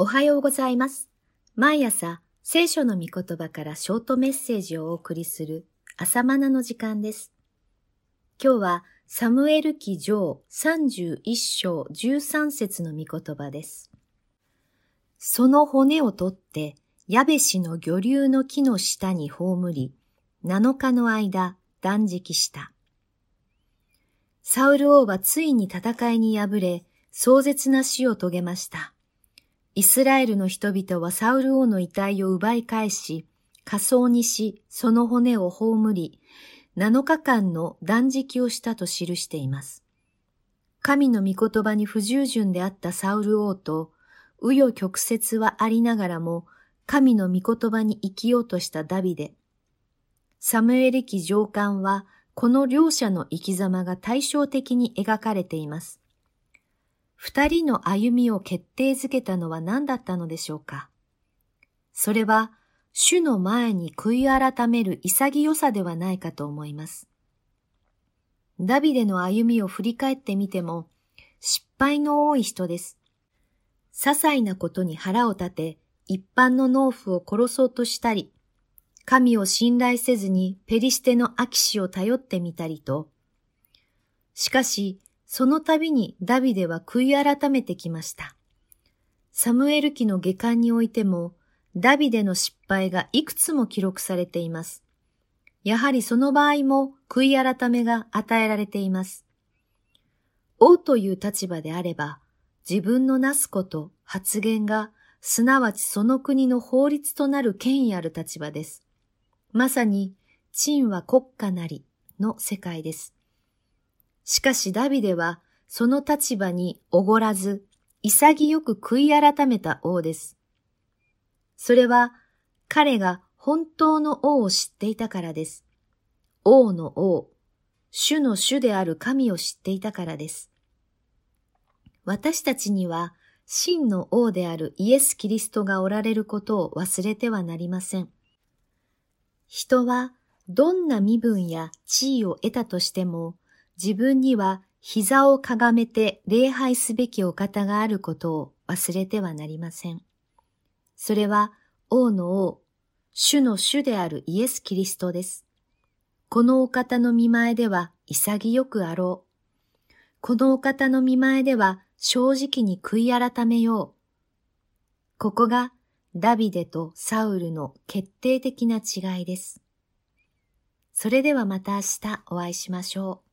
おはようございます。毎朝、聖書の御言葉からショートメッセージをお送りする朝マナの時間です。今日はサムエル記上31章13節の御言葉です。その骨を取って、ヤベシの魚流の木の下に葬り、7日の間断食した。サウル王はついに戦いに敗れ、壮絶な死を遂げました。イスラエルの人々はサウル王の遺体を奪い返し、仮装にし、その骨を葬り、7日間の断食をしたと記しています。神の御言葉に不従順であったサウル王と、紆余曲折はありながらも、神の御言葉に生きようとしたダビデ。サムエル記上官は、この両者の生き様が対照的に描かれています。二人の歩みを決定づけたのは何だったのでしょうか？それは、主の前に悔い改める潔さではないかと思います。ダビデの歩みを振り返ってみても、失敗の多い人です。些細なことに腹を立て、一般の農夫を殺そうとしたり、神を信頼せずにペリシテのアキシを頼ってみたりと、しかし、その度にダビデは悔い改めてきました。サムエル記の下巻においても、ダビデの失敗がいくつも記録されています。やはりその場合も悔い改めが与えられています。王という立場であれば、自分のなすこと、発言が、すなわちその国の法律となる権威ある立場です。まさに、陳は国家なりの世界です。しかしダビデは、その立場におごらず、潔く悔い改めた王です。それは、彼が本当の王を知っていたからです。王の王、主の主である神を知っていたからです。私たちには、真の王であるイエス・キリストがおられることを忘れてはなりません。人は、どんな身分や地位を得たとしても、自分には膝をかがめて礼拝すべきお方があることを忘れてはなりません。それは王の王、主の主であるイエス・キリストです。このお方の見前では潔くあろう。このお方の見前では正直に悔い改めよう。ここがダビデとサウルの決定的な違いです。それではまた明日お会いしましょう。